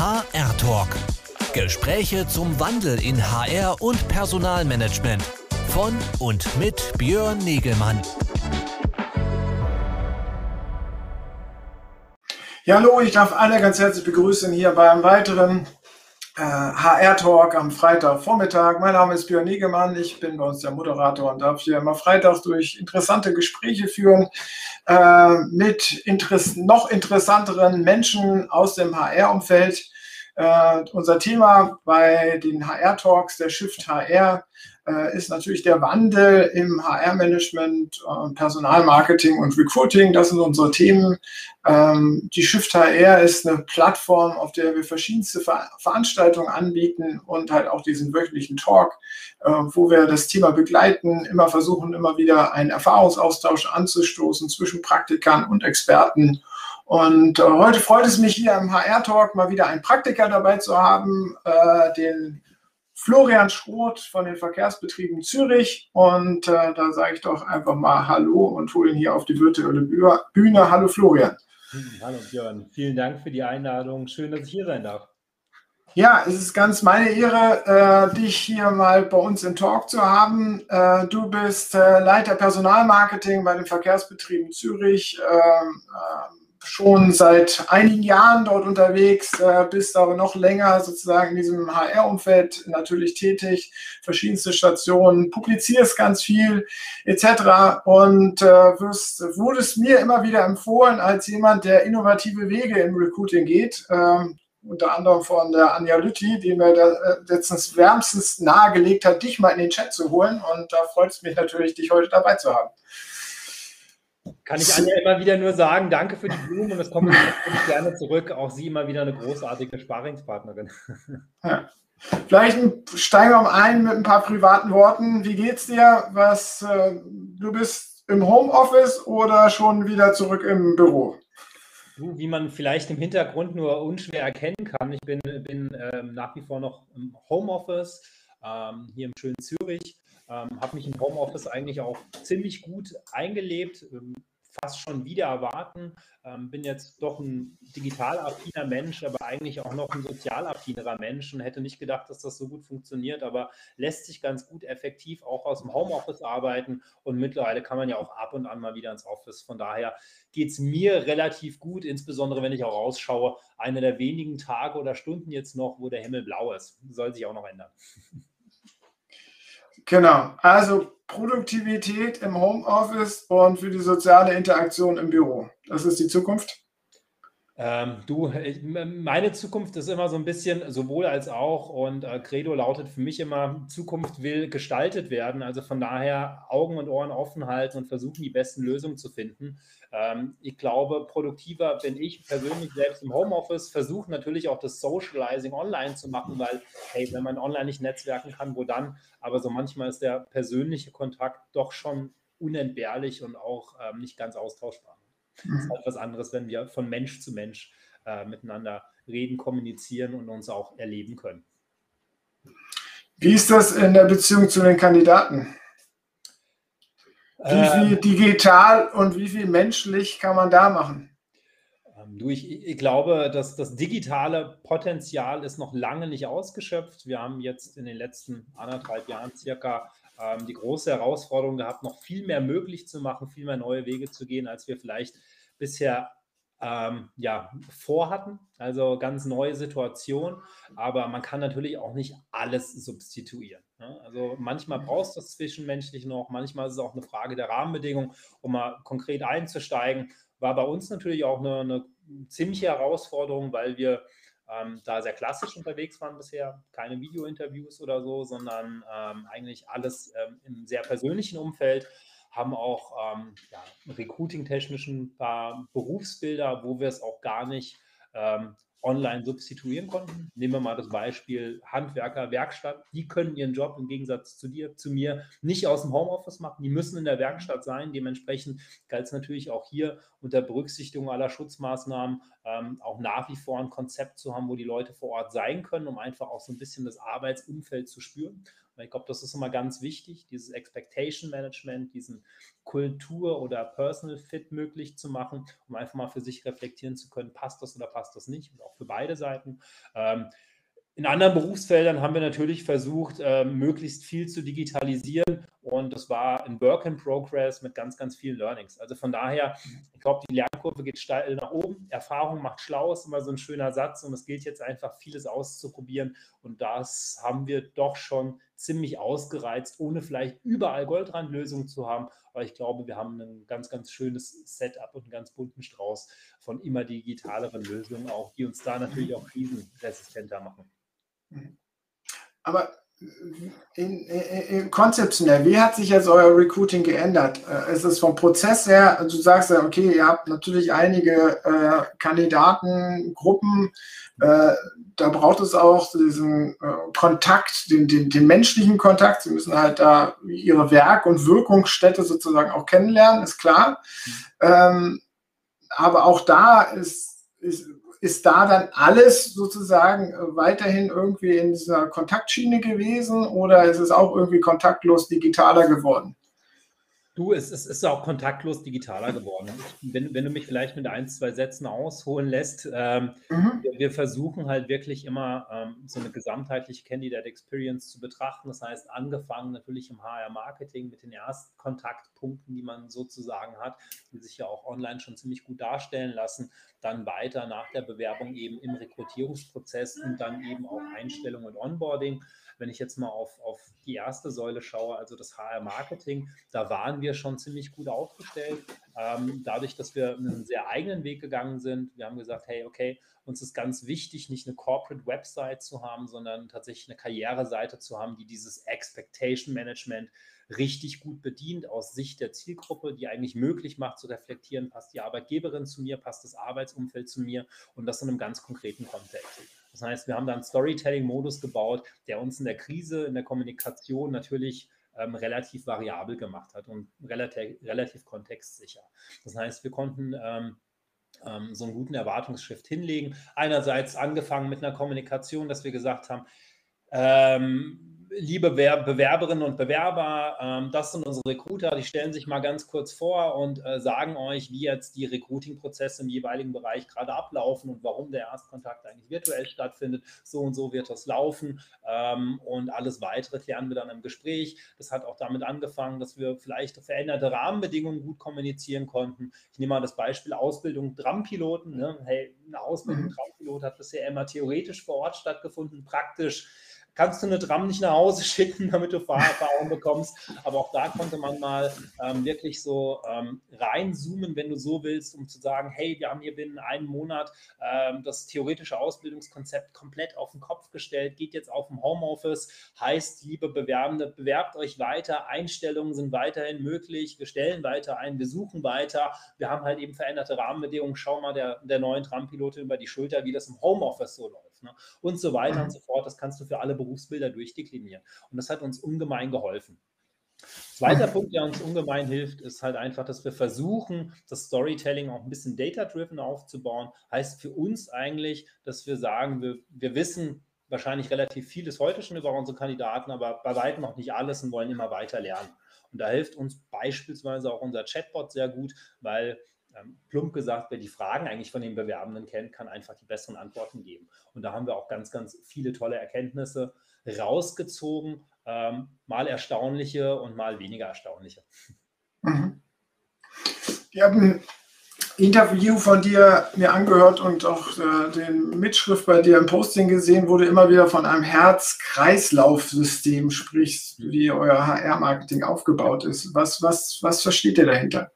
HR Talk. Gespräche zum Wandel in HR und Personalmanagement. Von und mit Björn Negelmann. Ja, hallo, ich darf alle ganz herzlich begrüßen hier bei einem weiteren HR-Talk am Freitagvormittag. Mein Name ist Björn Negemann, ich bin bei uns der Moderator und darf hier immer freitags durch interessante Gespräche führen äh, mit interess noch interessanteren Menschen aus dem HR-Umfeld. Äh, unser Thema bei den HR-Talks, der Shift HR, äh, ist natürlich der Wandel im HR-Management, äh, Personalmarketing und Recruiting. Das sind unsere Themen. Ähm, die Shift HR ist eine Plattform, auf der wir verschiedenste Ver Veranstaltungen anbieten und halt auch diesen wöchentlichen Talk, äh, wo wir das Thema begleiten, immer versuchen, immer wieder einen Erfahrungsaustausch anzustoßen zwischen Praktikern und Experten. Und äh, heute freut es mich hier im HR-Talk mal wieder einen Praktiker dabei zu haben, äh, den Florian Schroth von den Verkehrsbetrieben Zürich. Und äh, da sage ich doch einfach mal Hallo und hole ihn hier auf die virtuelle Bühne. Hallo Florian. Hm, hallo Björn, vielen Dank für die Einladung. Schön, dass ich hier sein darf. Ja, es ist ganz meine Ehre, äh, dich hier mal bei uns im Talk zu haben. Äh, du bist äh, Leiter Personalmarketing bei den Verkehrsbetrieben Zürich. Ähm, ähm, schon seit einigen Jahren dort unterwegs, äh, bist aber noch länger sozusagen in diesem HR-Umfeld natürlich tätig, verschiedenste Stationen, publizierst ganz viel etc. und äh, wirst, wurdest mir immer wieder empfohlen als jemand, der innovative Wege im Recruiting geht. Ähm, unter anderem von der Anja Lütti, die mir da äh, letztens wärmstens nahegelegt hat, dich mal in den Chat zu holen. Und da freut es mich natürlich, dich heute dabei zu haben. Kann ich Anja immer wieder nur sagen, danke für die Blumen und das kommt gerne zurück. Auch sie immer wieder eine großartige Sparingspartnerin. Ja. Vielleicht steigen wir mal ein mit ein paar privaten Worten. Wie geht's dir? Was, äh, du bist im Homeoffice oder schon wieder zurück im Büro? Du, wie man vielleicht im Hintergrund nur unschwer erkennen kann, ich bin, bin ähm, nach wie vor noch im Homeoffice ähm, hier im schönen Zürich ähm, habe mich im Homeoffice eigentlich auch ziemlich gut eingelebt, ähm, fast schon wieder erwarten. Ähm, bin jetzt doch ein digital affiner Mensch, aber eigentlich auch noch ein sozial affinerer Mensch und hätte nicht gedacht, dass das so gut funktioniert, aber lässt sich ganz gut effektiv auch aus dem Homeoffice arbeiten und mittlerweile kann man ja auch ab und an mal wieder ins Office. Von daher geht es mir relativ gut, insbesondere wenn ich auch rausschaue. Einer der wenigen Tage oder Stunden jetzt noch, wo der Himmel blau ist. Soll sich auch noch ändern. Genau, also Produktivität im Homeoffice und für die soziale Interaktion im Büro. Das ist die Zukunft. Ähm, du, ich, meine Zukunft ist immer so ein bisschen sowohl als auch und äh, Credo lautet für mich immer, Zukunft will gestaltet werden. Also von daher Augen und Ohren offen halten und versuchen, die besten Lösungen zu finden. Ähm, ich glaube, produktiver bin ich persönlich selbst im Homeoffice, versuche natürlich auch das Socializing online zu machen, weil, hey, wenn man online nicht netzwerken kann, wo dann? Aber so manchmal ist der persönliche Kontakt doch schon unentbehrlich und auch ähm, nicht ganz austauschbar. Das ist halt was anderes, wenn wir von Mensch zu Mensch äh, miteinander reden, kommunizieren und uns auch erleben können. Wie ist das in der Beziehung zu den Kandidaten? Wie ähm, viel digital und wie viel menschlich kann man da machen? Ähm, du, ich, ich, glaube, dass das digitale Potenzial ist noch lange nicht ausgeschöpft. Wir haben jetzt in den letzten anderthalb Jahren circa ähm, die große Herausforderung gehabt, noch viel mehr möglich zu machen, viel mehr neue Wege zu gehen, als wir vielleicht bisher ähm, ja, vorhatten. Also ganz neue Situation. Aber man kann natürlich auch nicht alles substituieren. Ne? Also manchmal brauchst du das zwischenmenschlich noch, manchmal ist es auch eine Frage der Rahmenbedingungen, um mal konkret einzusteigen. War bei uns natürlich auch eine, eine ziemliche Herausforderung, weil wir ähm, da sehr klassisch unterwegs waren bisher, keine Video-Interviews oder so, sondern ähm, eigentlich alles ähm, im sehr persönlichen Umfeld, haben auch ähm, ja, recruiting-technischen paar Berufsbilder, wo wir es auch gar nicht ähm, online substituieren konnten. Nehmen wir mal das Beispiel Handwerker, Werkstatt. Die können ihren Job im Gegensatz zu dir, zu mir nicht aus dem Homeoffice machen. Die müssen in der Werkstatt sein. Dementsprechend galt es natürlich auch hier unter Berücksichtigung aller Schutzmaßnahmen ähm, auch nach wie vor ein Konzept zu haben, wo die Leute vor Ort sein können, um einfach auch so ein bisschen das Arbeitsumfeld zu spüren. Ich glaube, das ist immer ganz wichtig, dieses Expectation Management, diesen Kultur- oder Personal Fit möglich zu machen, um einfach mal für sich reflektieren zu können, passt das oder passt das nicht, und auch für beide Seiten. Ähm, in anderen Berufsfeldern haben wir natürlich versucht, äh, möglichst viel zu digitalisieren und das war ein Work in Progress mit ganz, ganz vielen Learnings. Also von daher, ich glaube, die Lernkurve geht steil nach oben. Erfahrung macht schlau, ist immer so ein schöner Satz und es gilt jetzt einfach, vieles auszuprobieren und das haben wir doch schon ziemlich ausgereizt, ohne vielleicht überall Goldrandlösungen zu haben. Aber ich glaube, wir haben ein ganz, ganz schönes Setup und einen ganz bunten Strauß von immer digitaleren Lösungen, auch die uns da natürlich auch krisenresistenter machen. Aber in, in, in, konzeptionell, wie hat sich jetzt euer Recruiting geändert? Äh, ist es vom Prozess her, also du sagst ja, okay, ihr habt natürlich einige äh, Kandidatengruppen, äh, da braucht es auch diesen äh, Kontakt, den, den, den, menschlichen Kontakt. Sie müssen halt da ihre Werk- und Wirkungsstätte sozusagen auch kennenlernen, ist klar. Mhm. Ähm, aber auch da ist, ist ist da dann alles sozusagen äh, weiterhin irgendwie in dieser Kontaktschiene gewesen oder ist es auch irgendwie kontaktlos digitaler geworden? Du, es, es ist auch kontaktlos digitaler geworden. Wenn, wenn du mich vielleicht mit ein, zwei Sätzen ausholen lässt, ähm, mhm. wir, wir, versuchen halt wirklich immer ähm, so eine gesamtheitliche Candidate Experience zu betrachten. Das heißt, angefangen natürlich im HR-Marketing mit den ersten Kontaktpunkten, die man sozusagen hat, die sich ja auch online schon ziemlich gut darstellen lassen, dann weiter nach der Bewerbung eben im Rekrutierungsprozess und dann eben auch Einstellung und Onboarding. Wenn ich jetzt mal auf, auf die erste Säule schaue, also das HR-Marketing, da waren wir schon ziemlich gut aufgestellt. Ähm, dadurch, dass wir einen sehr eigenen Weg gegangen sind, wir haben gesagt, hey, okay, uns ist ganz wichtig, nicht eine Corporate Website zu haben, sondern tatsächlich eine Karriereseite zu haben, die dieses Expectation Management richtig gut bedient aus Sicht der Zielgruppe, die eigentlich möglich macht zu reflektieren, passt die Arbeitgeberin zu mir, passt das Arbeitsumfeld zu mir und das in einem ganz konkreten Kontext. Das heißt, wir haben da einen Storytelling-Modus gebaut, der uns in der Krise, in der Kommunikation natürlich ähm, relativ variabel gemacht hat und relativ, relativ kontextsicher. Das heißt, wir konnten ähm, ähm, so einen guten Erwartungsschrift hinlegen. Einerseits angefangen mit einer Kommunikation, dass wir gesagt haben, ähm, liebe Bewerberinnen und Bewerber, ähm, das sind unsere Recruiter, die stellen sich mal ganz kurz vor und äh, sagen euch, wie jetzt die Recruiting-Prozesse im jeweiligen Bereich gerade ablaufen und warum der Erstkontakt eigentlich virtuell stattfindet. So und so wird das laufen ähm, und alles weitere klären wir dann im Gespräch. Das hat auch damit angefangen, dass wir vielleicht veränderte Rahmenbedingungen gut kommunizieren konnten. Ich nehme mal das Beispiel Ausbildung Trampiloten. Ne? Hey, eine Ausbildung mhm. Trampilot hat bisher immer theoretisch vor Ort stattgefunden, praktisch kannst du eine Tram nicht nach Hause schicken, damit du Fahrerfahrung bekommst. Aber auch da konnte man mal ähm, wirklich so ähm, reinzoomen, wenn du so willst, um zu sagen, hey, wir haben hier binnen einem Monat ähm, das theoretische Ausbildungskonzept komplett auf den Kopf gestellt, geht jetzt auf dem Homeoffice, heißt, liebe Bewerbende, bewerbt euch weiter, Einstellungen sind weiterhin möglich, wir stellen weiter ein, wir suchen weiter, wir haben halt eben veränderte Rahmenbedingungen, schau mal der, der neuen Trampilotin über die Schulter, wie das im Homeoffice so läuft ne? und so weiter und mhm. so fort. Das kannst du für alle Berufsbilder durchdeklinieren. Und das hat uns ungemein geholfen. Zweiter. Punkt, der uns ungemein hilft, ist halt einfach, dass wir versuchen, das Storytelling auch ein bisschen data-driven aufzubauen. Heißt für uns eigentlich, dass wir sagen, wir, wir wissen wahrscheinlich relativ vieles heute schon über unsere Kandidaten, aber bei weitem noch nicht alles und wollen immer weiter lernen. Und da hilft uns beispielsweise auch unser Chatbot sehr gut, weil ähm, plump gesagt, wer die Fragen eigentlich von den Bewerbenden kennt, kann einfach die besseren Antworten geben. Und da haben wir auch ganz, ganz viele tolle Erkenntnisse rausgezogen, ähm, mal erstaunliche und mal weniger erstaunliche. Mhm. Ich habe ein Interview von dir mir angehört und auch äh, den Mitschrift bei dir im Posting gesehen, wo du immer wieder von einem Herz-Kreislauf-System sprichst, wie euer HR-Marketing aufgebaut ist. Was, was, was versteht ihr dahinter?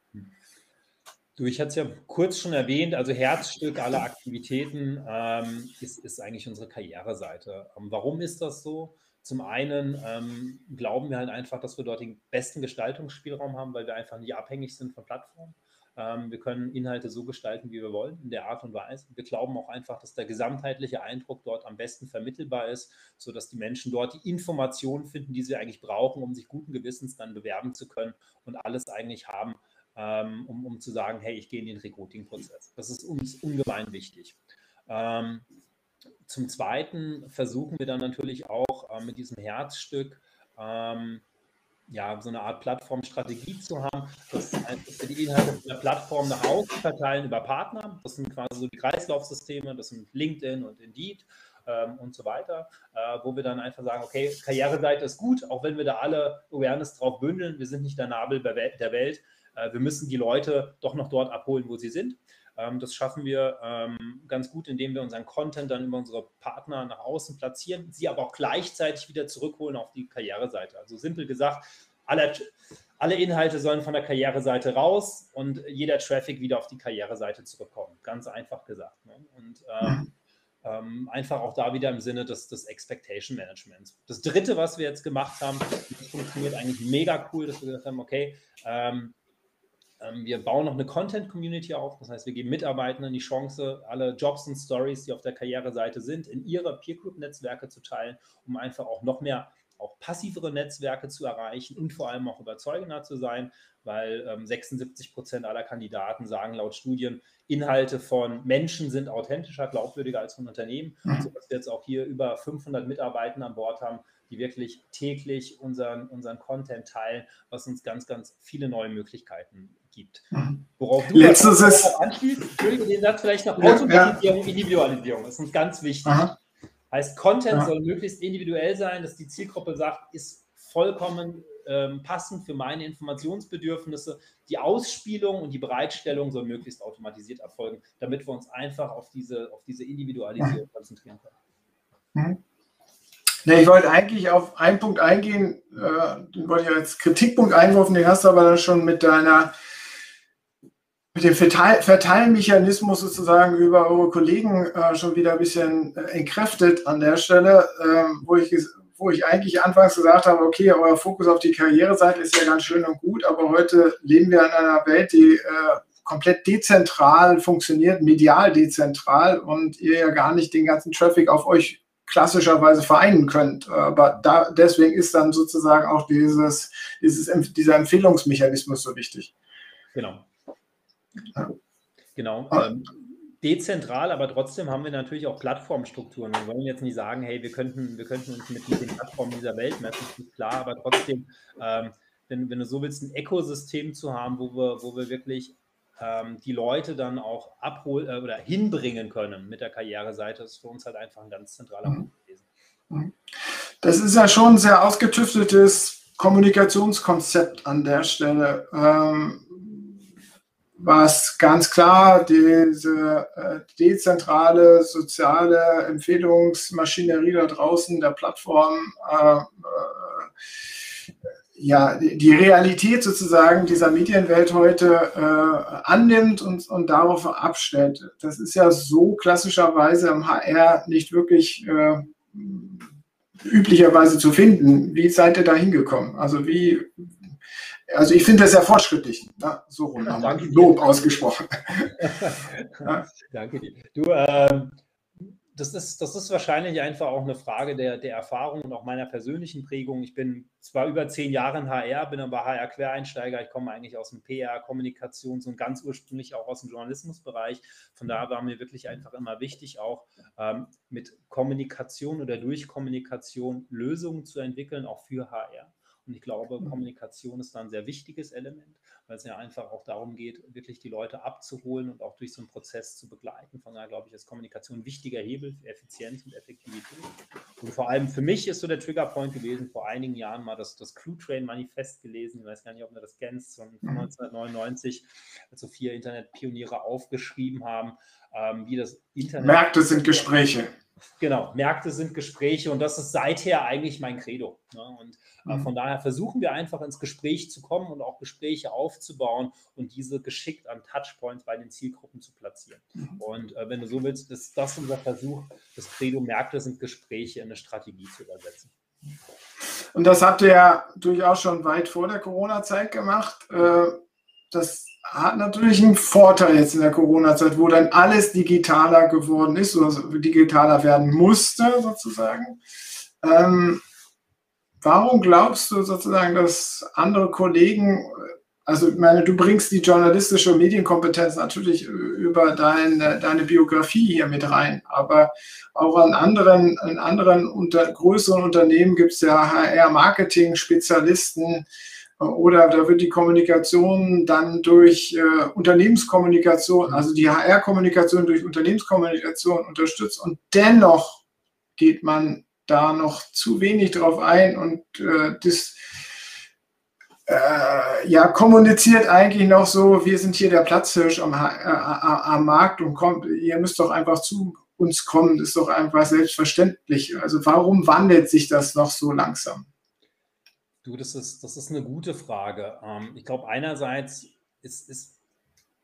Du, ich hatte es ja kurz schon erwähnt, also Herzstück aller Aktivitäten ähm, ist, ist eigentlich unsere Karriereseite. Ähm, warum ist das so? Zum einen ähm, glauben wir halt einfach, dass wir dort den besten Gestaltungsspielraum haben, weil wir einfach nicht abhängig sind von Plattformen. Ähm, wir können Inhalte so gestalten, wie wir wollen, in der Art und Weise. Wir glauben auch einfach, dass der gesamtheitliche Eindruck dort am besten vermittelbar ist, sodass die Menschen dort die Informationen finden, die sie eigentlich brauchen, um sich guten Gewissens dann bewerben zu können und alles eigentlich haben, ähm, um, um zu sagen, hey, ich gehe in den Recruiting-Prozess. Das ist uns ungemein wichtig. Ähm, zum Zweiten versuchen wir dann natürlich auch äh, mit diesem Herzstück ähm, ja, so eine Art Plattformstrategie zu haben, dass, wir die Inhalte der Plattform nach außen verteilen über Partner. Das sind quasi so die Kreislaufsysteme, das sind LinkedIn und Indeed ähm, und so weiter, äh, wo wir dann einfach sagen, okay, Karriereseite ist gut, auch wenn wir da alle Awareness drauf bündeln, wir sind nicht der Nabel der Welt, wir müssen die Leute doch noch dort abholen, wo sie sind. Ähm, das schaffen wir ähm, ganz gut, indem wir unseren Content dann über unsere Partner nach außen platzieren, sie aber auch gleichzeitig wieder zurückholen auf die Karriereseite. Also simpel gesagt, alle, alle Inhalte sollen von der Karriereseite raus und jeder Traffic wieder auf die Karriereseite zurückkommen. Ganz einfach gesagt. Ne? Und ähm, ähm, einfach auch da wieder im Sinne des, des Expectation Managements. Das dritte, was wir jetzt gemacht haben, das funktioniert eigentlich mega cool, dass wir gesagt haben, okay, ähm, wir bauen noch eine Content-Community auf. Das heißt, wir geben Mitarbeitenden die Chance, alle Jobs und Stories, die auf der Karriereseite sind, in ihre Peer-Group-Netzwerke zu teilen, um einfach auch noch mehr auch passivere Netzwerke zu erreichen und vor allem auch überzeugender zu sein, weil ähm, 76 Prozent aller Kandidaten sagen laut Studien, Inhalte von Menschen sind authentischer, glaubwürdiger als von Unternehmen, mhm. sodass wir jetzt auch hier über 500 Mitarbeiter an Bord haben, die wirklich täglich unseren, unseren Content teilen, was uns ganz, ganz viele neue Möglichkeiten gibt. Mhm. Worauf du Letztes ist, anschließt, Entschuldigung, den Satz vielleicht noch Automatisierung, ja. Individualisierung, das ist uns ganz wichtig. Aha. Heißt, Content ja. soll möglichst individuell sein, dass die Zielgruppe sagt, ist vollkommen ähm, passend für meine Informationsbedürfnisse. Die Ausspielung und die Bereitstellung soll möglichst automatisiert erfolgen, damit wir uns einfach auf diese, auf diese Individualisierung konzentrieren können. Mhm. Nee, ich wollte eigentlich auf einen Punkt eingehen, äh, den wollte ich als Kritikpunkt einwerfen, den hast du aber dann schon mit deiner mit dem Verteil Verteilmechanismus sozusagen über eure Kollegen äh, schon wieder ein bisschen äh, entkräftet an der Stelle, ähm, wo, ich, wo ich eigentlich anfangs gesagt habe, okay, euer Fokus auf die Karriereseite ist ja ganz schön und gut, aber heute leben wir in einer Welt, die äh, komplett dezentral funktioniert, medial dezentral und ihr ja gar nicht den ganzen Traffic auf euch klassischerweise vereinen könnt. Aber da, deswegen ist dann sozusagen auch dieses, dieses, dieser Empfehlungsmechanismus so wichtig. Genau. Genau. Ah. Ähm, dezentral, aber trotzdem haben wir natürlich auch Plattformstrukturen. Wir wollen jetzt nicht sagen, hey, wir könnten, wir könnten uns mit, mit den Plattformen dieser Welt messen, ist klar, aber trotzdem, ähm, wenn, wenn du so willst, ein Ökosystem zu haben, wo wir, wo wir wirklich ähm, die Leute dann auch abholen äh, oder hinbringen können mit der Karriereseite, ist für uns halt einfach ein ganz zentraler mhm. Punkt gewesen. Mhm. Das ist ja schon ein sehr ausgetüfteltes Kommunikationskonzept an der Stelle. Ähm, was ganz klar diese äh, dezentrale soziale Empfehlungsmaschinerie da draußen der Plattform äh, äh, ja, die Realität sozusagen dieser Medienwelt heute äh, annimmt und, und darauf abstellt. Das ist ja so klassischerweise im HR nicht wirklich äh, üblicherweise zu finden. Wie seid ihr da hingekommen? Also wie, also ich finde das ja fortschrittlich. Ne? So rum haben wir Lob ausgesprochen. ja. Danke dir. Du, ähm, das, ist, das ist wahrscheinlich einfach auch eine Frage der, der Erfahrung und auch meiner persönlichen Prägung. Ich bin zwar über zehn Jahre in HR, bin aber HR-Quereinsteiger. Ich komme eigentlich aus dem PR, Kommunikations- und ganz ursprünglich auch aus dem Journalismusbereich. Von daher war mir wirklich einfach immer wichtig, auch ähm, mit Kommunikation oder durch Kommunikation Lösungen zu entwickeln, auch für HR. Und ich glaube, mhm. Kommunikation ist da ein sehr wichtiges Element, weil es ja einfach auch darum geht, wirklich die Leute abzuholen und auch durch so einen Prozess zu begleiten. Von daher glaube ich, ist Kommunikation ein wichtiger Hebel für Effizienz und Effektivität. Und vor allem für mich ist so der Triggerpoint gewesen, vor einigen Jahren mal das, das Clue Train Manifest gelesen. Ich weiß gar nicht, ob du das kennst, von 1999, mhm. als so vier Internetpioniere aufgeschrieben haben, ähm, wie das Internet. Märkte sind Gespräche. Genau, Märkte sind Gespräche und das ist seither eigentlich mein Credo. Ne? Und äh, mhm. von daher versuchen wir einfach ins Gespräch zu kommen und auch Gespräche aufzubauen und diese geschickt an Touchpoints bei den Zielgruppen zu platzieren. Mhm. Und äh, wenn du so willst, ist das unser Versuch, das Credo Märkte sind Gespräche in eine Strategie zu übersetzen. Und das habt ihr ja durchaus schon weit vor der Corona-Zeit gemacht. Äh, das hat natürlich einen Vorteil jetzt in der Corona-Zeit, wo dann alles digitaler geworden ist oder digitaler werden musste sozusagen. Ähm, warum glaubst du sozusagen, dass andere Kollegen also ich meine, du bringst die journalistische Medienkompetenz natürlich über deine, deine Biografie hier mit rein, aber auch an anderen, in anderen unter, größeren Unternehmen gibt es ja HR-Marketing-Spezialisten oder da wird die Kommunikation dann durch äh, Unternehmenskommunikation, also die HR-Kommunikation durch Unternehmenskommunikation unterstützt und dennoch geht man da noch zu wenig drauf ein und äh, das äh, ja, kommuniziert eigentlich noch so, wir sind hier der Platzhirsch am, äh, am Markt und kommt, ihr müsst doch einfach zu uns kommen, das ist doch einfach selbstverständlich. Also warum wandelt sich das noch so langsam? Du, das ist, das ist eine gute Frage. Ähm, ich glaube, einerseits ist, ist,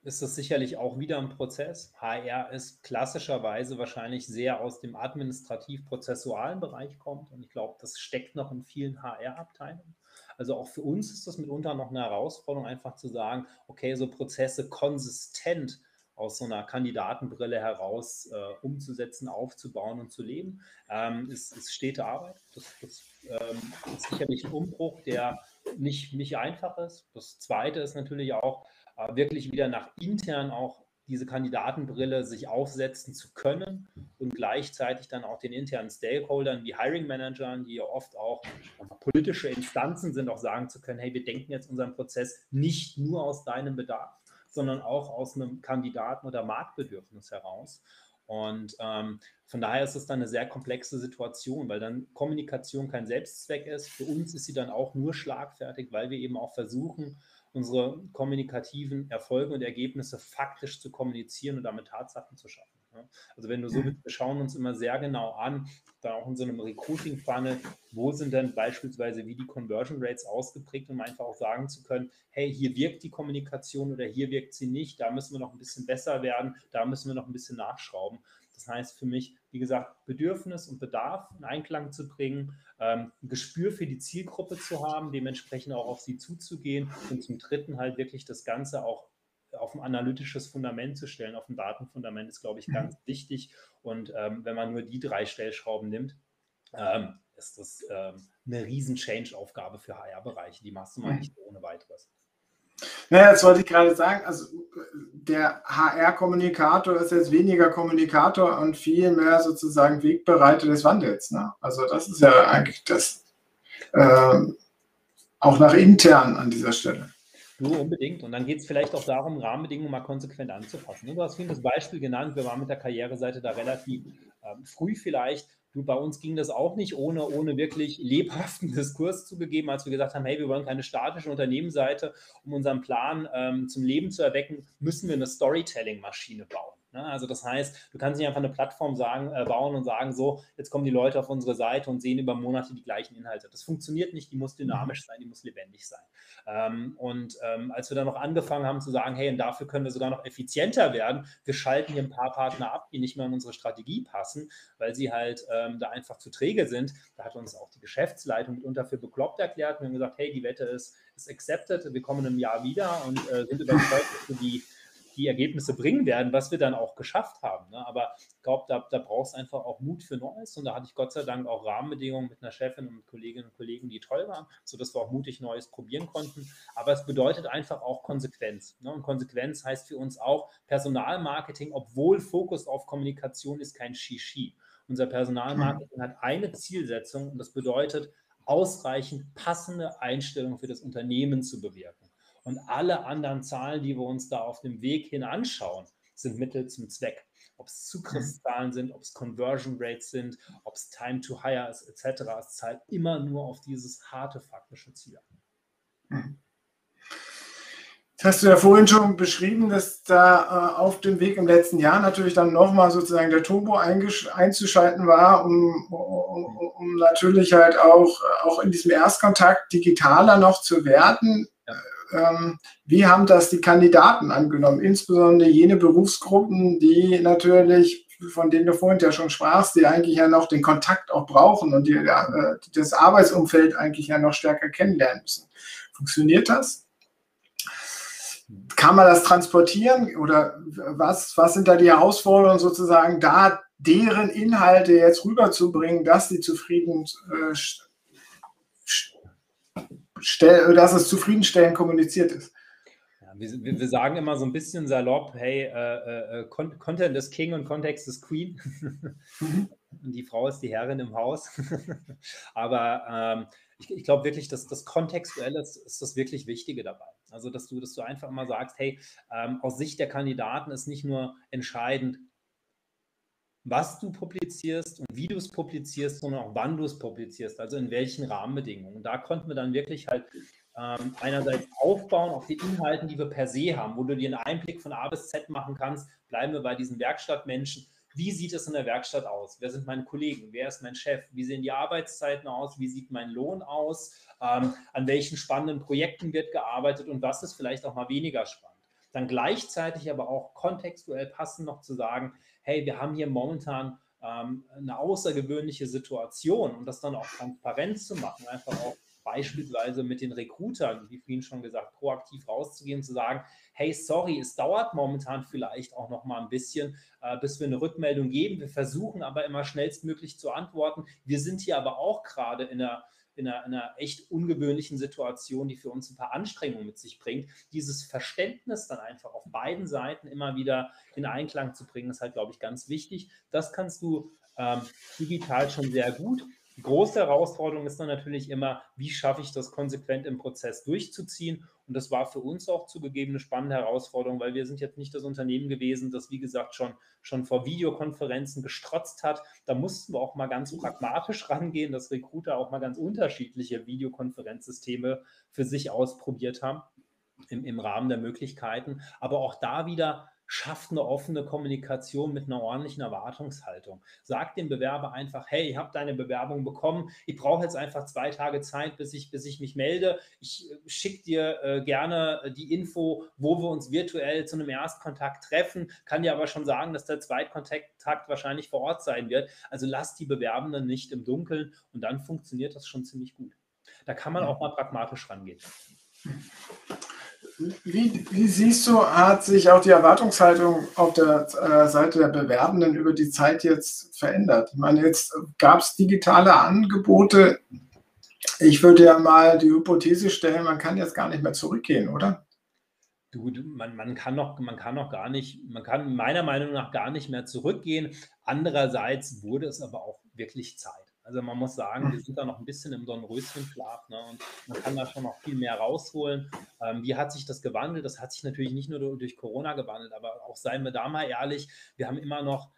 ist das sicherlich auch wieder ein Prozess. HR ist klassischerweise wahrscheinlich sehr aus dem administrativ-prozessualen Bereich kommt und ich glaube, das steckt noch in vielen HR-Abteilungen. Also auch für uns ist das mitunter noch eine Herausforderung, einfach zu sagen, okay, so Prozesse konsistent aus so einer Kandidatenbrille heraus äh, umzusetzen, aufzubauen und zu leben, ähm, ist, ist stete Arbeit. Das, das ähm, ist sicherlich ein Umbruch, der nicht, nicht einfach ist. Das Zweite ist natürlich auch, äh, wirklich wieder nach intern auch diese Kandidatenbrille sich aufsetzen zu können und gleichzeitig dann auch den internen Stakeholdern wie Hiring Managern, die ja oft auch politische Instanzen sind, auch sagen zu können, hey, wir denken jetzt unseren Prozess nicht nur aus deinem Bedarf, sondern auch aus einem Kandidaten- oder Marktbedürfnis heraus. Und ähm, von daher ist es dann eine sehr komplexe Situation, weil dann Kommunikation kein Selbstzweck ist. Für uns ist sie dann auch nur schlagfertig, weil wir eben auch versuchen, unsere kommunikativen Erfolge und Ergebnisse faktisch zu kommunizieren und damit Tatsachen zu schaffen. Also wenn du so willst, wir schauen uns immer sehr genau an, dann auch in so einem Recruiting-Funnel, wo sind denn beispielsweise wie die Conversion Rates ausgeprägt, um einfach auch sagen zu können, hey, hier wirkt die Kommunikation oder hier wirkt sie nicht, da müssen wir noch ein bisschen besser werden, da müssen wir noch ein bisschen nachschrauben. Das heißt für mich, wie gesagt, Bedürfnis und Bedarf in Einklang zu bringen, ähm, ein Gespür für die Zielgruppe zu haben, dementsprechend auch auf sie zuzugehen und zum Dritten halt wirklich das Ganze auch auf ein analytisches Fundament zu stellen, auf ein Datenfundament ist, glaube ich, mhm. ganz mhm. wichtig. Und ähm, wenn man nur die drei Stellschrauben nimmt, ähm, ist das ähm, eine riesen Change-Aufgabe für HR-Bereiche. Die machst du mal mhm. nicht ohne weiteres. Naja, jetzt wollte ich gerade sagen, also der HR-Kommunikator ist jetzt weniger Kommunikator und viel mehr sozusagen Wegbereiter des Wandels. Ne? Also das ist ja eigentlich das äh, auch nach intern an dieser Stelle. Du unbedingt. Und dann geht es vielleicht auch darum, Rahmenbedingungen mal konsequent anzupassen. Du hast vorhin das Beispiel genannt, wir waren mit der Karriereseite da relativ äh, früh vielleicht. Du, bei uns ging das auch nicht ohne, ohne wirklich lebhaften Diskurs zugegeben, als wir gesagt haben, hey, wir wollen keine statische Unternehmensseite. Um unseren Plan ähm, zum Leben zu erwecken, müssen wir eine Storytelling-Maschine bauen. Ne? Also das heißt, du kannst nicht einfach eine Plattform sagen, äh, bauen und sagen, so, jetzt kommen die Leute auf unsere Seite und sehen über Monate die gleichen Inhalte. Das funktioniert nicht, die muss dynamisch sein, die muss lebendig sein. Ähm, und ähm, als wir dann noch angefangen haben zu sagen, hey, und dafür können wir sogar noch effizienter werden, wir schalten hier ein paar Partner ab, die nicht mehr in unsere Strategie passen, weil sie halt ähm, da einfach zu träge sind. Da hat uns auch die Geschäftsleitung mitunter für bekloppt erklärt. Wir haben gesagt, hey, die Wette ist, ist accepted, wir kommen im Jahr wieder und äh, sind überzeugt, dass wir die die Ergebnisse bringen werden, was wir dann auch geschafft haben. Ne? Aber ich glaube, da, da brauchst du einfach auch Mut für Neues. Und da hatte ich Gott sei Dank auch Rahmenbedingungen mit einer Chefin und mit Kolleginnen und Kollegen, die toll waren, sodass wir auch mutig Neues probieren konnten. Aber es bedeutet einfach auch Konsequenz. Ne? Und Konsequenz heißt für uns auch Personalmarketing, obwohl Fokus auf Kommunikation ist, kein Shishi. Unser Personalmarketing hat eine Zielsetzung und das bedeutet, ausreichend passende Einstellungen für das Unternehmen zu bewirken. Und alle anderen Zahlen, die wir uns da auf dem Weg hin anschauen, sind Mittel zum Zweck. Ob es Zugriffszahlen sind, ob es Conversion Rates sind, ob es Time to Hire ist, etc. Es zahlt immer nur auf dieses harte faktische Ziel an. Das hast du ja vorhin schon beschrieben, dass da äh, auf dem Weg im letzten Jahr natürlich dann nochmal sozusagen der Turbo einzuschalten war, um, um, um, natürlich halt auch, auch in diesem Erstkontakt digitaler noch zu werden. Ja ähm, wie haben das die Kandidaten angenommen, insbesondere jene Berufsgruppen, die natürlich, von denen du vorhin ja schon sprachst, die eigentlich ja noch den Kontakt auch brauchen und die äh, das Arbeitsumfeld eigentlich ja noch stärker kennenlernen müssen. Funktioniert das? Kann man das transportieren oder was, was sind da die Herausforderungen sozusagen, da deren Inhalte jetzt rüberzubringen, dass sie zufrieden äh, dass es zufriedenstellend kommuniziert ist. wir, wir, sagen immer so ein bisschen salopp, hey, äh, äh, Content ist King und Kontext ist Queen. Mhm. und die Frau ist die Herrin im Haus. Aber ähm, ich, ich glaube wirklich, dass das Kontextuelle ist, ist, das wirklich Wichtige dabei. Also, dass du, dass du einfach immer sagst, hey, ähm, aus Sicht der Kandidaten ist nicht nur entscheidend, was du publizierst und wie du es publizierst, sondern auch wann du es publizierst, also in welchen Rahmenbedingungen. Und da konnten wir dann wirklich halt ähm, einerseits aufbauen auf die Inhalten, die wir per se haben, wo du dir einen Einblick von A bis Z machen kannst. Bleiben wir bei diesen Werkstattmenschen. Wie sieht es in der Werkstatt aus? Wer sind meine Kollegen? Wer ist mein Chef? Wie sehen die Arbeitszeiten aus? Wie sieht mein Lohn aus? Ähm, an welchen spannenden Projekten wird gearbeitet und was ist vielleicht auch mal weniger spannend? Dann gleichzeitig aber auch kontextuell passend noch zu sagen, hey, wir haben hier momentan ähm, eine außergewöhnliche Situation und das dann auch transparent zu machen, einfach auch beispielsweise mit den Recruitern, wie vorhin schon gesagt, proaktiv rauszugehen, zu sagen, hey, sorry, es dauert momentan vielleicht auch noch mal ein bisschen, äh, bis wir eine Rückmeldung geben. Wir versuchen aber immer schnellstmöglich zu antworten. Wir sind hier aber auch gerade in einer in einer, in einer, echt ungewöhnlichen Situation, die für uns ein paar Anstrengungen mit sich bringt. Dieses Verständnis dann einfach auf beiden Seiten immer wieder in Einklang zu bringen, ist halt, glaube ich, ganz wichtig. Das kannst du ähm, digital schon sehr gut. Die große Herausforderung ist dann natürlich immer, wie schaffe ich das konsequent im Prozess durchzuziehen? Und das war für uns auch zugegeben eine spannende Herausforderung, weil wir sind jetzt nicht das Unternehmen gewesen, das, wie gesagt, schon, schon vor Videokonferenzen gestrotzt hat. Da mussten wir auch mal ganz pragmatisch rangehen, dass Recruiter auch mal ganz unterschiedliche Videokonferenzsysteme für sich ausprobiert haben im, im Rahmen der Möglichkeiten. Aber auch da wieder schafft eine offene Kommunikation mit einer ordentlichen Erwartungshaltung. Sagt dem Bewerber einfach, hey, ich habe deine Bewerbung bekommen, ich brauche jetzt einfach zwei Tage Zeit, bis ich, bis ich mich melde. Ich äh, schicke dir äh, gerne äh, die Info, wo wir uns virtuell zu einem Erstkontakt treffen, kann dir aber schon sagen, dass der Zweitkontakt wahrscheinlich vor Ort sein wird. Also lass die Bewerbenden nicht im Dunkeln und dann funktioniert das schon ziemlich gut. Da kann man auch mal pragmatisch rangehen. Wie, wie, siehst du, hat sich auch die Erwartungshaltung auf der äh, Seite der Bewerbenden über die Zeit jetzt verändert? Ich meine, jetzt gab es digitale Angebote. Ich würde ja mal die Hypothese stellen, man kann jetzt gar nicht mehr zurückgehen, oder? Du, du, man, man, kann noch, man kann noch gar nicht, man kann meiner Meinung nach gar nicht mehr zurückgehen. Andererseits wurde es aber auch wirklich Zeit. Also man muss sagen, wir sind da noch ein bisschen im Dornröschenschlaf ne? und man kann da schon noch viel mehr rausholen. Ähm, wie hat sich das gewandelt? Das hat sich natürlich nicht nur durch Corona gewandelt, aber auch seien wir da mal ehrlich, wir haben immer noch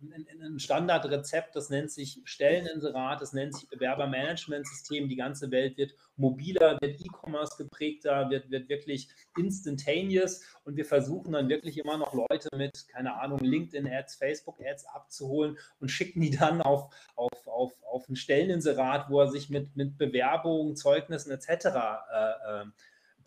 ein Standardrezept, das nennt sich Stelleninserat, das nennt sich Bewerbermanagementsystem. Die ganze Welt wird mobiler, wird E-Commerce geprägter, wird, wird wirklich instantaneous und wir versuchen dann wirklich immer noch Leute mit, keine Ahnung, LinkedIn-Ads, Facebook-Ads abzuholen und schicken die dann auf, auf, auf, auf ein Stelleninserat, wo er sich mit, mit Bewerbungen, Zeugnissen etc. Äh, äh,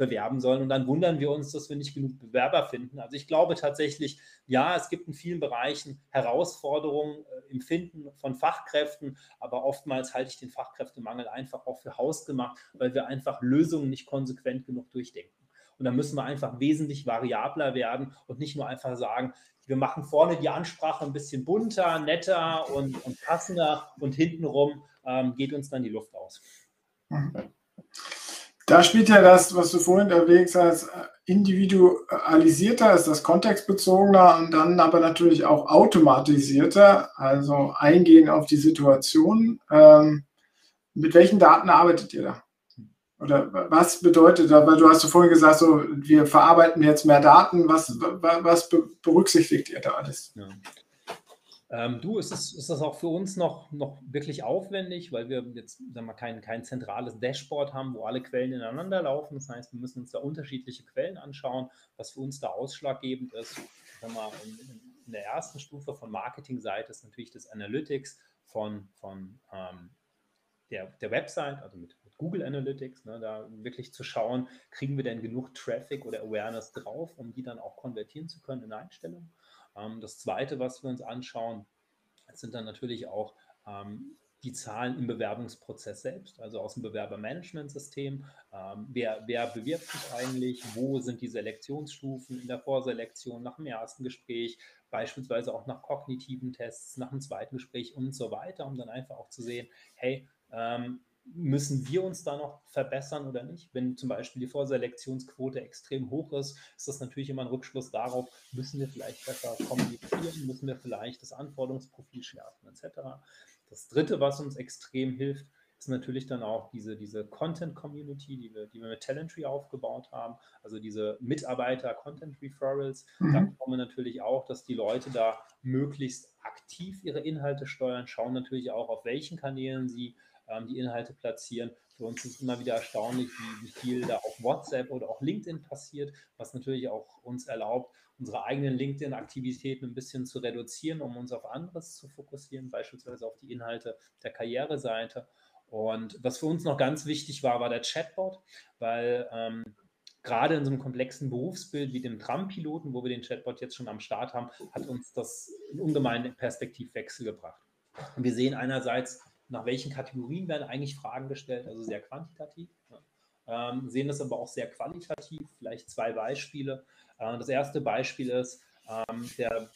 bewerben sollen. Und dann wundern wir uns, dass wir nicht genug Bewerber finden. Also ich glaube tatsächlich, ja, es gibt in vielen Bereichen Herausforderungen äh, im Finden von Fachkräften, aber oftmals halte ich den Fachkräftemangel einfach auch für hausgemacht, weil wir einfach Lösungen nicht konsequent genug durchdenken. Und da müssen wir einfach wesentlich variabler werden und nicht nur einfach sagen, wir machen vorne die Ansprache ein bisschen bunter, netter und, und passender und hintenrum ähm, geht uns dann die Luft aus. Mhm. Da spielt ja das, was du vorhin erwähnt hast, individualisierter ist das kontextbezogener und dann aber natürlich auch automatisierter, also eingehen auf die Situation. Ähm, mit welchen Daten arbeitet ihr da? Oder was bedeutet? Weil du hast vorhin gesagt, so, wir verarbeiten jetzt mehr Daten. Was, was berücksichtigt ihr da alles? Ja. Ähm, du, ist, es, ist das auch für uns noch, noch wirklich aufwendig, weil wir jetzt sagen wir, kein, kein zentrales Dashboard haben, wo alle Quellen ineinander laufen. Das heißt, wir müssen uns da unterschiedliche Quellen anschauen, was für uns da ausschlaggebend ist. Sagen wir, in, in der ersten Stufe von Marketingseite ist natürlich das Analytics von, von ähm, der, der Website, also mit, mit Google Analytics, ne, da wirklich zu schauen, kriegen wir denn genug Traffic oder Awareness drauf, um die dann auch konvertieren zu können in Einstellungen. Ähm, das Zweite, was wir uns anschauen, sind dann natürlich auch ähm, die Zahlen im Bewerbungsprozess selbst, also aus dem Bewerbermanagementsystem. Ähm, wer, wer bewirbt sich eigentlich? Wo sind die Selektionsstufen in der Vorselektion nach dem ersten Gespräch? Beispielsweise auch nach kognitiven Tests, nach dem zweiten Gespräch und so weiter, um dann einfach auch zu sehen, hey, ähm, müssen wir uns da noch verbessern oder nicht? Wenn zum Beispiel die Vorselektionsquote extrem hoch ist, ist das natürlich immer ein Rückschluss darauf, müssen wir vielleicht besser kommunizieren, müssen wir vielleicht das Anforderungsprofil schärfen etc. Das Dritte, was uns extrem hilft, ist natürlich dann auch diese, diese Content-Community, die wir, die wir mit Talentry aufgebaut haben, also diese Mitarbeiter-Content-Referrals. Mhm. Da kommen wir natürlich auch, dass die Leute da möglichst aktiv ihre Inhalte steuern, schauen natürlich auch, auf welchen Kanälen sie ähm, die Inhalte platzieren. Für uns ist immer wieder erstaunlich, wie, wie viel da auf WhatsApp oder auch LinkedIn passiert, was natürlich auch uns erlaubt, unsere eigenen LinkedIn-Aktivitäten ein bisschen zu reduzieren, um uns auf anderes zu fokussieren, beispielsweise auf die Inhalte der Karriereseite. Und was für uns noch ganz wichtig war, war der Chatbot, weil ähm, gerade in so einem komplexen Berufsbild wie dem Tram-Piloten, wo wir den Chatbot jetzt schon am Start haben, hat uns das einen ungemeinen Perspektivwechsel gebracht. Und wir sehen einerseits, nach welchen Kategorien werden eigentlich Fragen gestellt, also sehr quantitativ. Ne? Ähm, sehen das aber auch sehr qualitativ. Vielleicht zwei Beispiele. Äh, das erste Beispiel ist, ähm, der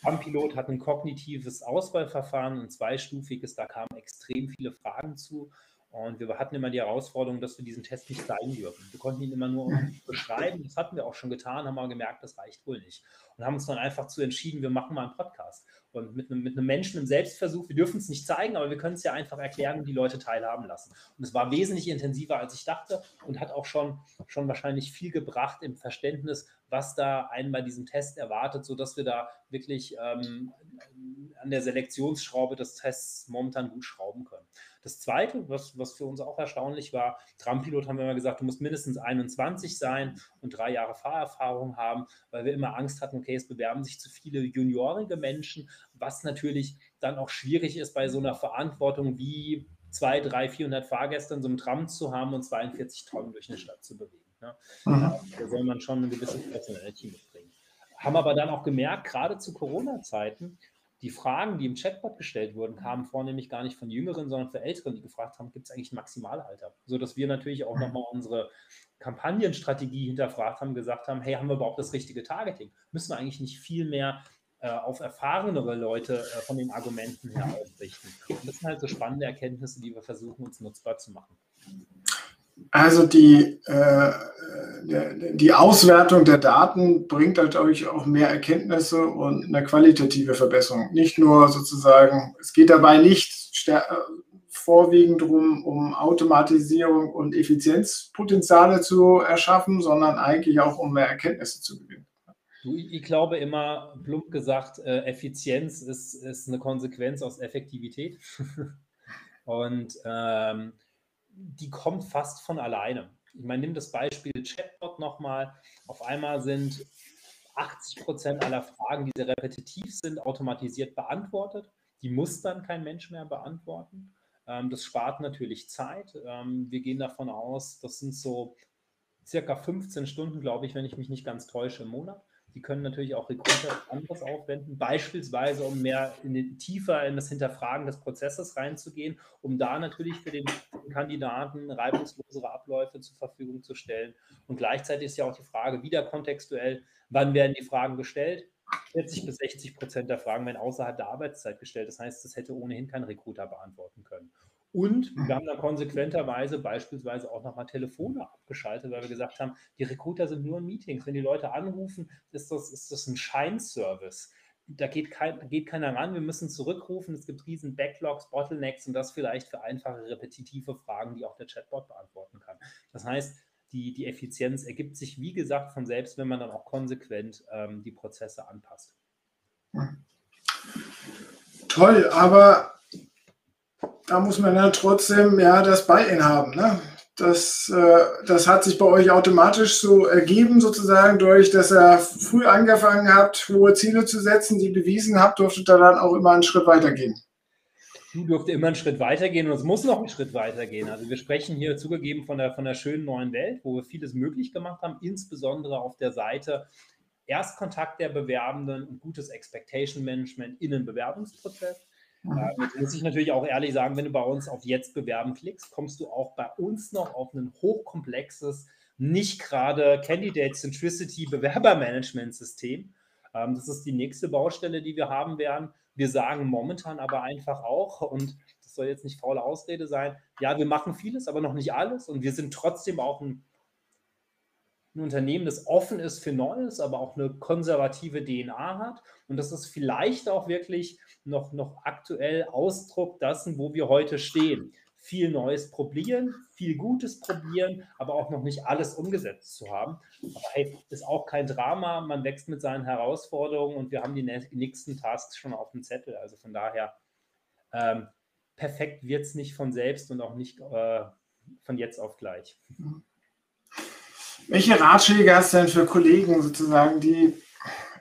Tram-Pilot hat ein kognitives Auswahlverfahren, ein zweistufiges, da kamen extrem viele Fragen zu. Und wir hatten immer die Herausforderung, dass wir diesen Test nicht zeigen dürfen. Wir konnten ihn immer nur beschreiben. Das hatten wir auch schon getan, haben aber gemerkt, das reicht wohl nicht. Und haben uns dann einfach zu entschieden, wir machen mal einen Podcast. Und mit einem, mit einem Menschen im Selbstversuch, wir dürfen es nicht zeigen, aber wir können es ja einfach erklären und die Leute teilhaben lassen. Und es war wesentlich intensiver, als ich dachte und hat auch schon, schon wahrscheinlich viel gebracht im Verständnis, was da einen bei diesem Test erwartet, sodass wir da wirklich ähm, an der Selektionsschraube des Tests momentan gut schrauben können. Das Zweite, was, was für uns auch erstaunlich war, Trampilot haben wir immer gesagt, du musst mindestens 21 sein und drei Jahre Fahrerfahrung haben, weil wir immer Angst hatten, okay, es bewerben sich zu viele juniorige Menschen, was natürlich dann auch schwierig ist bei so einer Verantwortung wie 2, 3, 400 Fahrgäste in so einem Tram zu haben und 42 Tonnen durch eine Stadt zu bewegen. Ne? Mhm. Da soll man schon eine gewisse Personality mitbringen. Haben aber dann auch gemerkt, gerade zu Corona-Zeiten, die Fragen, die im Chatbot gestellt wurden, kamen vornehmlich gar nicht von Jüngeren, sondern von Älteren, die gefragt haben, gibt es eigentlich ein Maximalalter? Sodass wir natürlich auch nochmal unsere Kampagnenstrategie hinterfragt haben, gesagt haben, hey, haben wir überhaupt das richtige Targeting? Müssen wir eigentlich nicht viel mehr äh, auf erfahrenere Leute äh, von den Argumenten her ausrichten? Und das sind halt so spannende Erkenntnisse, die wir versuchen, uns nutzbar zu machen. Also die, äh, die Auswertung der Daten bringt halt euch auch mehr Erkenntnisse und eine qualitative Verbesserung. Nicht nur sozusagen, es geht dabei nicht vorwiegend darum, um Automatisierung und Effizienzpotenziale zu erschaffen, sondern eigentlich auch um mehr Erkenntnisse zu gewinnen. ich glaube immer, plump gesagt, äh, Effizienz ist, ist eine Konsequenz aus Effektivität. und ähm, die kommt fast von alleine. Ich meine, nimm das Beispiel Chatbot nochmal. Auf einmal sind 80 Prozent aller Fragen, die sehr repetitiv sind, automatisiert beantwortet. Die muss dann kein Mensch mehr beantworten. Ähm, das spart natürlich Zeit. Ähm, wir gehen davon aus, das sind so circa 15 Stunden, glaube ich, wenn ich mich nicht ganz täusche, im Monat. Die können natürlich auch Recruiter anderes aufwenden, beispielsweise um mehr in den, tiefer in das Hinterfragen des Prozesses reinzugehen, um da natürlich für den Kandidaten reibungslosere Abläufe zur Verfügung zu stellen. Und gleichzeitig ist ja auch die Frage wieder kontextuell, wann werden die Fragen gestellt? 40 bis 60 Prozent der Fragen werden außerhalb der Arbeitszeit gestellt. Das heißt, das hätte ohnehin kein Recruiter beantworten können. Und wir haben dann konsequenterweise beispielsweise auch nochmal Telefone abgeschaltet, weil wir gesagt haben, die Recruiter sind nur in Meetings. Wenn die Leute anrufen, ist das, ist das ein Scheinservice. Da geht, kein, geht keiner ran, wir müssen zurückrufen. Es gibt riesen Backlogs, Bottlenecks und das vielleicht für einfache, repetitive Fragen, die auch der Chatbot beantworten kann. Das heißt, die, die Effizienz ergibt sich, wie gesagt, von selbst, wenn man dann auch konsequent ähm, die Prozesse anpasst. Toll, aber da muss man ja trotzdem ja das Buy-in haben. Ne? Das, äh, das hat sich bei euch automatisch so ergeben, sozusagen, durch, dass ihr früh angefangen habt, hohe Ziele zu setzen, die bewiesen habt, durftet ihr dann auch immer einen Schritt weitergehen. Du durfte immer einen Schritt weitergehen und es muss noch einen Schritt weitergehen. Also wir sprechen hier zugegeben von der, von der schönen neuen Welt, wo wir vieles möglich gemacht haben, insbesondere auf der Seite Erstkontakt der Bewerbenden und gutes Expectation Management in den Bewerbungsprozess. Ja, jetzt muss ich natürlich auch ehrlich sagen, wenn du bei uns auf Jetzt bewerben klickst, kommst du auch bei uns noch auf ein hochkomplexes, nicht gerade Candidate Centricity Bewerbermanagement-System. Ähm, das ist die nächste Baustelle, die wir haben werden. Wir sagen momentan aber einfach auch, und das soll jetzt nicht faule Ausrede sein, ja, wir machen vieles, aber noch nicht alles. Und wir sind trotzdem auch ein, ein Unternehmen, das offen ist für Neues, aber auch eine konservative DNA hat. Und das ist vielleicht auch wirklich noch, noch aktuell Ausdruck dessen, wo wir heute stehen viel Neues probieren, viel Gutes probieren, aber auch noch nicht alles umgesetzt zu haben. Aber hey, ist auch kein Drama. Man wächst mit seinen Herausforderungen und wir haben die nächsten Tasks schon auf dem Zettel. Also von daher, ähm, perfekt wird es nicht von selbst und auch nicht äh, von jetzt auf gleich. Welche Ratschläge hast du denn für Kollegen sozusagen, die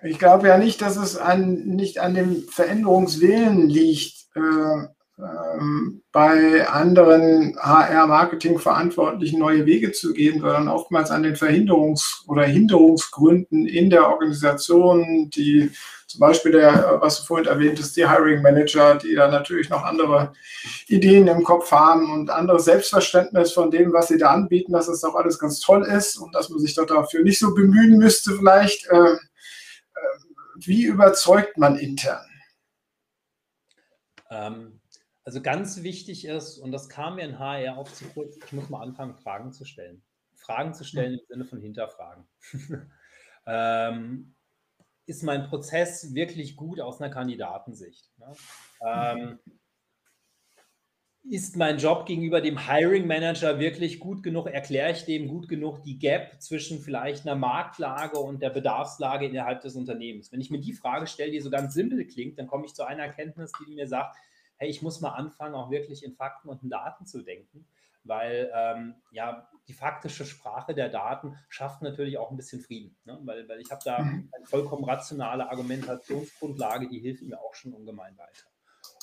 ich glaube ja nicht, dass es an, nicht an dem Veränderungswillen liegt, äh, bei anderen HR-Marketing-Verantwortlichen neue Wege zu gehen, sondern oftmals an den Verhinderungs- oder Hinderungsgründen in der Organisation, die zum Beispiel der, was du vorhin erwähnt hast, die Hiring Manager, die da natürlich noch andere Ideen im Kopf haben und anderes Selbstverständnis von dem, was sie da anbieten, dass das doch alles ganz toll ist und dass man sich doch dafür nicht so bemühen müsste vielleicht. Äh, äh, wie überzeugt man intern? Ähm, also ganz wichtig ist, und das kam mir in HR auch zu kurz, ich muss mal anfangen, Fragen zu stellen. Fragen zu stellen im Sinne von Hinterfragen. ähm, ist mein Prozess wirklich gut aus einer Kandidatensicht? Ne? Ähm, ist mein Job gegenüber dem Hiring Manager wirklich gut genug? Erkläre ich dem gut genug die Gap zwischen vielleicht einer Marktlage und der Bedarfslage innerhalb des Unternehmens? Wenn ich mir die Frage stelle, die so ganz simpel klingt, dann komme ich zu einer Erkenntnis, die mir sagt, hey, ich muss mal anfangen, auch wirklich in Fakten und in Daten zu denken, weil ähm, ja die faktische Sprache der Daten schafft natürlich auch ein bisschen Frieden, ne? weil, weil ich habe da mhm. eine vollkommen rationale Argumentationsgrundlage, die hilft mir auch schon ungemein weiter.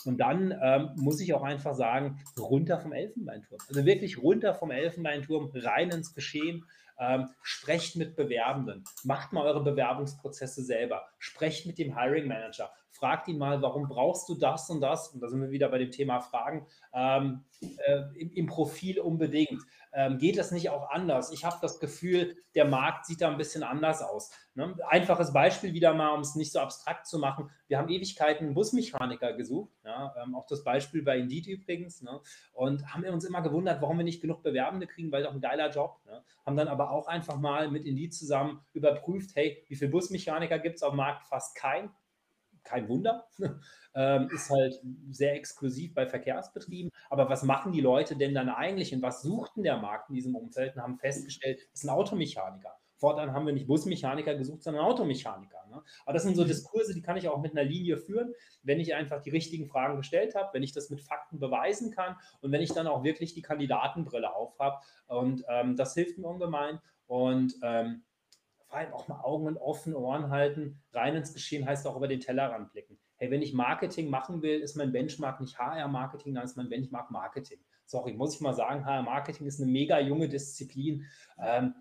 Und dann ähm, muss ich auch einfach sagen, runter vom Elfenbeinturm. Also wirklich runter vom Elfenbeinturm, rein ins Geschehen. Ähm, sprecht mit Bewerbenden, macht mal eure Bewerbungsprozesse selber, sprecht mit dem Hiring Manager, fragt ihn mal, warum brauchst du das und das? Und da sind wir wieder bei dem Thema Fragen ähm, äh, im, im, Profil unbedingt. Ähm, geht das nicht auch anders? Ich habe das Gefühl, der Markt sieht da ein bisschen anders aus. Ne? Einfaches Beispiel wieder mal, um es nicht so abstrakt zu machen. Wir haben Ewigkeiten Busmechaniker gesucht, ja? ähm, auch das Beispiel bei Indeed übrigens, ne? und haben uns immer gewundert, warum wir nicht genug Bewerbende kriegen, weil doch ein geiler Job. Ne? Haben dann aber auch einfach mal mit Indeed zusammen überprüft, hey, wie viele Busmechaniker gibt es auf dem Markt? Fast kein kein Wunder, ähm, ist halt sehr exklusiv bei Verkehrsbetrieben. Aber was machen die Leute denn dann eigentlich und was suchten der Markt in diesem Umfeld und haben festgestellt, es ist ein Automechaniker. Fortan haben wir nicht Busmechaniker gesucht, sondern Automechaniker. Ne? Aber das sind so mhm. Diskurse, die kann ich auch mit einer Linie führen, wenn ich einfach die richtigen Fragen gestellt habe, wenn ich das mit Fakten beweisen kann und wenn ich dann auch wirklich die Kandidatenbrille auf habe. Und ähm, das hilft mir ungemein. Und ähm, vor allem auch mal Augen und offene Ohren halten. Rein ins Geschehen heißt auch über den Tellerrand blicken. Hey, wenn ich Marketing machen will, ist mein Benchmark nicht HR-Marketing, dann ist mein Benchmark Marketing. Sorry, muss ich mal sagen, HR-Marketing ist eine mega junge Disziplin. Ähm,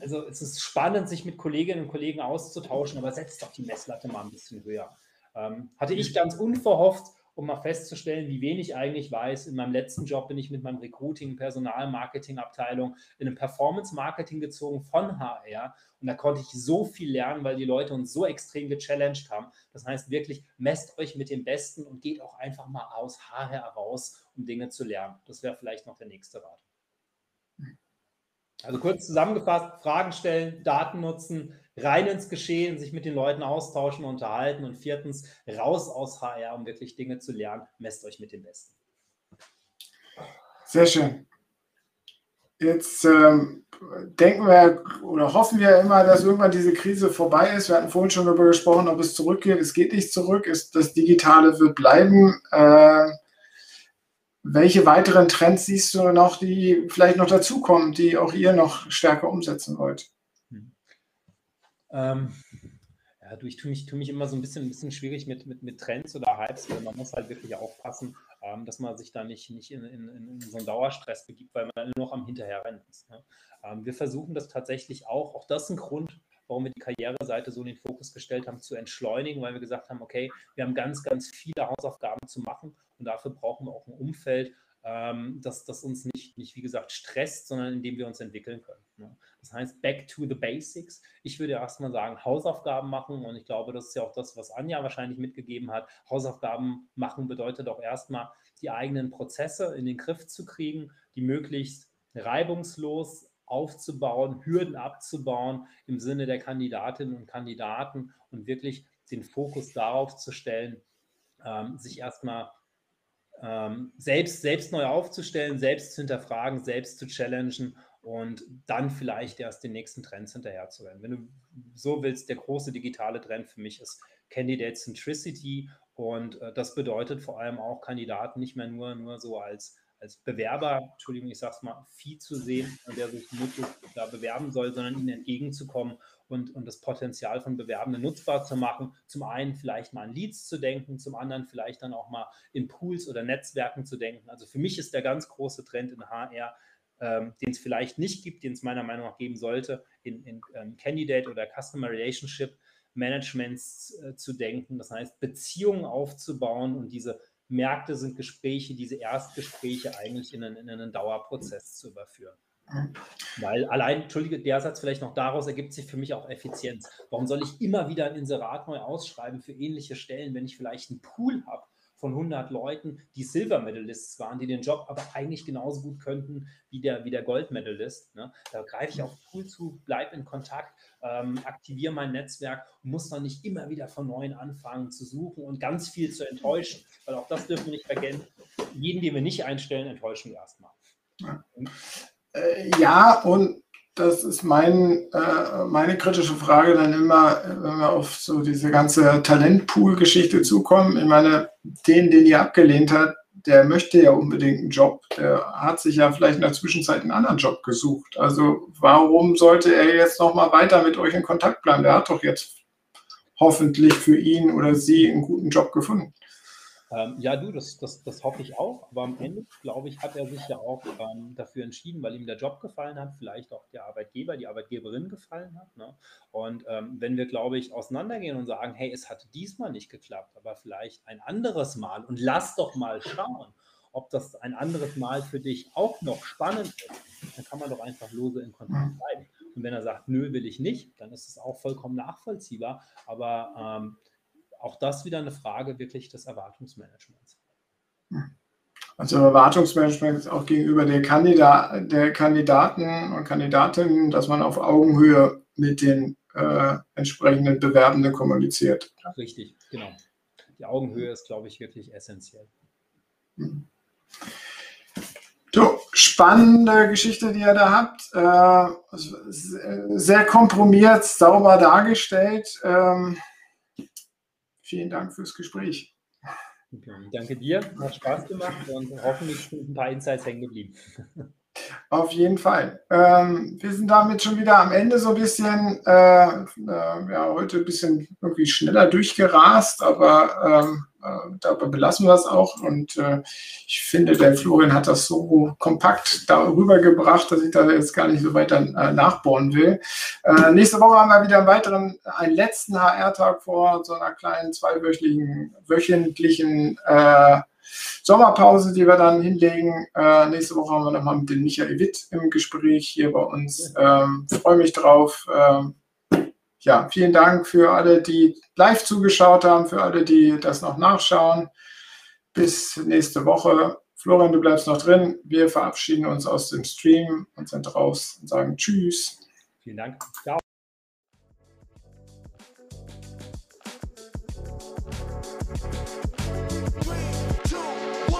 also es ist spannend, sich mit Kolleginnen und Kollegen auszutauschen, aber setzt doch die Messlatte mal ein bisschen höher. Ähm, hatte ich ganz unverhofft um mal festzustellen, wie wenig ich eigentlich weiß. In meinem letzten Job bin ich mit meinem Recruiting, Personalmarketing-Abteilung in einem Performance-Marketing gezogen von HR. Und da konnte ich so viel lernen, weil die Leute uns so extrem gechallenged haben. Das heißt wirklich, messt euch mit dem Besten und geht auch einfach mal aus HR raus, um Dinge zu lernen. Das wäre vielleicht noch der nächste Rat. Also kurz zusammengefasst, Fragen stellen, Daten nutzen, rein ins Geschehen, sich mit den Leuten austauschen, unterhalten und viertens raus aus HR, um wirklich Dinge zu lernen. Messt euch mit dem Besten. Sehr schön. Jetzt ähm, denken wir oder hoffen wir immer, dass irgendwann diese Krise vorbei ist. Wir hatten vorhin schon darüber gesprochen, ob es zurückgeht. Es geht nicht zurück. Es, das Digitale wird bleiben. Äh, welche weiteren Trends siehst du noch, die vielleicht noch dazukommen, die auch ihr noch stärker umsetzen wollt? Ähm, ja, du, ich tue mich, tue mich immer so ein bisschen, ein bisschen schwierig mit, mit, mit Trends oder Hypes, weil man muss halt wirklich aufpassen, ähm, dass man sich da nicht, nicht in, in, in, so einen Dauerstress begibt, weil man nur noch am Hinterherrennen ist. Ne? Ähm, wir versuchen das tatsächlich auch, auch das ist ein Grund, warum wir die Karriereseite so in den Fokus gestellt haben, zu entschleunigen, weil wir gesagt haben, okay, wir haben ganz, ganz viele Hausaufgaben zu machen und dafür brauchen wir auch ein Umfeld, ähm, das, das uns nicht, nicht, wie gesagt, stresst, sondern in dem wir uns entwickeln können. Ne? Das heißt, back to the basics. Ich würde erstmal sagen, Hausaufgaben machen und ich glaube, das ist ja auch das, was Anja wahrscheinlich mitgegeben hat. Hausaufgaben machen bedeutet auch erstmal, die eigenen Prozesse in den Griff zu kriegen, die möglichst reibungslos aufzubauen, Hürden abzubauen im Sinne der Kandidatinnen und Kandidaten und wirklich den Fokus darauf zu stellen, ähm, sich erstmal ähm, selbst, selbst neu aufzustellen, selbst zu hinterfragen, selbst zu challengen und dann vielleicht erst den nächsten Trends hinterherzurennen. Wenn du so willst, der große digitale Trend für mich ist Candidate Centricity und äh, das bedeutet vor allem auch Kandidaten nicht mehr nur, nur so als als Bewerber, Entschuldigung, ich sage es mal, Vieh zu sehen, der sich möglichst da bewerben soll, sondern ihnen entgegenzukommen und, und das Potenzial von Bewerbenden nutzbar zu machen. Zum einen vielleicht mal an Leads zu denken, zum anderen vielleicht dann auch mal in Pools oder Netzwerken zu denken. Also für mich ist der ganz große Trend in HR, ähm, den es vielleicht nicht gibt, den es meiner Meinung nach geben sollte, in, in ähm, Candidate oder Customer Relationship Managements äh, zu denken. Das heißt, Beziehungen aufzubauen und diese Märkte sind Gespräche, diese Erstgespräche eigentlich in einen, in einen Dauerprozess zu überführen. Mhm. Weil allein, entschuldige, der Satz vielleicht noch daraus ergibt sich für mich auch Effizienz. Warum soll ich immer wieder ein Inserat neu ausschreiben für ähnliche Stellen, wenn ich vielleicht einen Pool habe von 100 Leuten, die Silver Medalists waren, die den Job aber eigentlich genauso gut könnten wie der, wie der Gold Medalist. Ne? Da greife ich auf Pool zu, bleibe in Kontakt, ähm, aktiviere mein Netzwerk muss dann nicht immer wieder von neuem anfangen zu suchen und ganz viel zu enttäuschen, weil auch das dürfen wir nicht vergessen. Jeden, den wir nicht einstellen, enttäuschen wir erstmal. Ja, äh, ja und das ist mein, äh, meine kritische Frage dann immer, wenn wir auf so diese ganze Talentpool-Geschichte zukommen. Ich meine, den, den ihr abgelehnt habt, der möchte ja unbedingt einen Job. Der hat sich ja vielleicht in der Zwischenzeit einen anderen Job gesucht. Also warum sollte er jetzt nochmal weiter mit euch in Kontakt bleiben? Der hat doch jetzt hoffentlich für ihn oder sie einen guten Job gefunden. Ähm, ja, du, das, das, das hoffe ich auch. Aber am Ende, glaube ich, hat er sich ja auch ähm, dafür entschieden, weil ihm der Job gefallen hat, vielleicht auch der Arbeitgeber, die Arbeitgeberin gefallen hat. Ne? Und ähm, wenn wir, glaube ich, auseinandergehen und sagen, hey, es hat diesmal nicht geklappt, aber vielleicht ein anderes Mal und lass doch mal schauen, ob das ein anderes Mal für dich auch noch spannend ist, dann kann man doch einfach lose in Kontakt bleiben. Und wenn er sagt, nö, will ich nicht, dann ist es auch vollkommen nachvollziehbar. Aber ähm, auch das wieder eine Frage wirklich des Erwartungsmanagements. Also Erwartungsmanagement auch gegenüber der, Kandidat, der Kandidaten und Kandidatinnen, dass man auf Augenhöhe mit den äh, entsprechenden Bewerbenden kommuniziert. Richtig, genau. Die Augenhöhe ist, glaube ich, wirklich essentiell. So, spannende Geschichte, die ihr da habt. Äh, sehr komprimiert, sauber dargestellt. Ähm, Vielen Dank fürs Gespräch. Okay, danke dir, hat Spaß gemacht und hoffentlich sind ein paar Insights hängen geblieben. Auf jeden Fall. Ähm, wir sind damit schon wieder am Ende so ein bisschen, äh, äh, ja, heute ein bisschen irgendwie schneller durchgerast, aber ähm, äh, dabei belassen wir es auch. Und äh, ich finde, der Florian hat das so kompakt darüber gebracht, dass ich da jetzt gar nicht so weiter äh, nachbohren will. Äh, nächste Woche haben wir wieder einen weiteren, einen letzten HR-Tag vor so einer kleinen zweiwöchentlichen wöchentlichen äh, Sommerpause, die wir dann hinlegen. Äh, nächste Woche haben wir nochmal mit dem Michael Witt im Gespräch hier bei uns. Ähm, Freue mich drauf. Ähm, ja, vielen Dank für alle, die live zugeschaut haben, für alle, die das noch nachschauen. Bis nächste Woche. Florian, du bleibst noch drin. Wir verabschieden uns aus dem Stream und sind raus und sagen Tschüss. Vielen Dank. Ciao.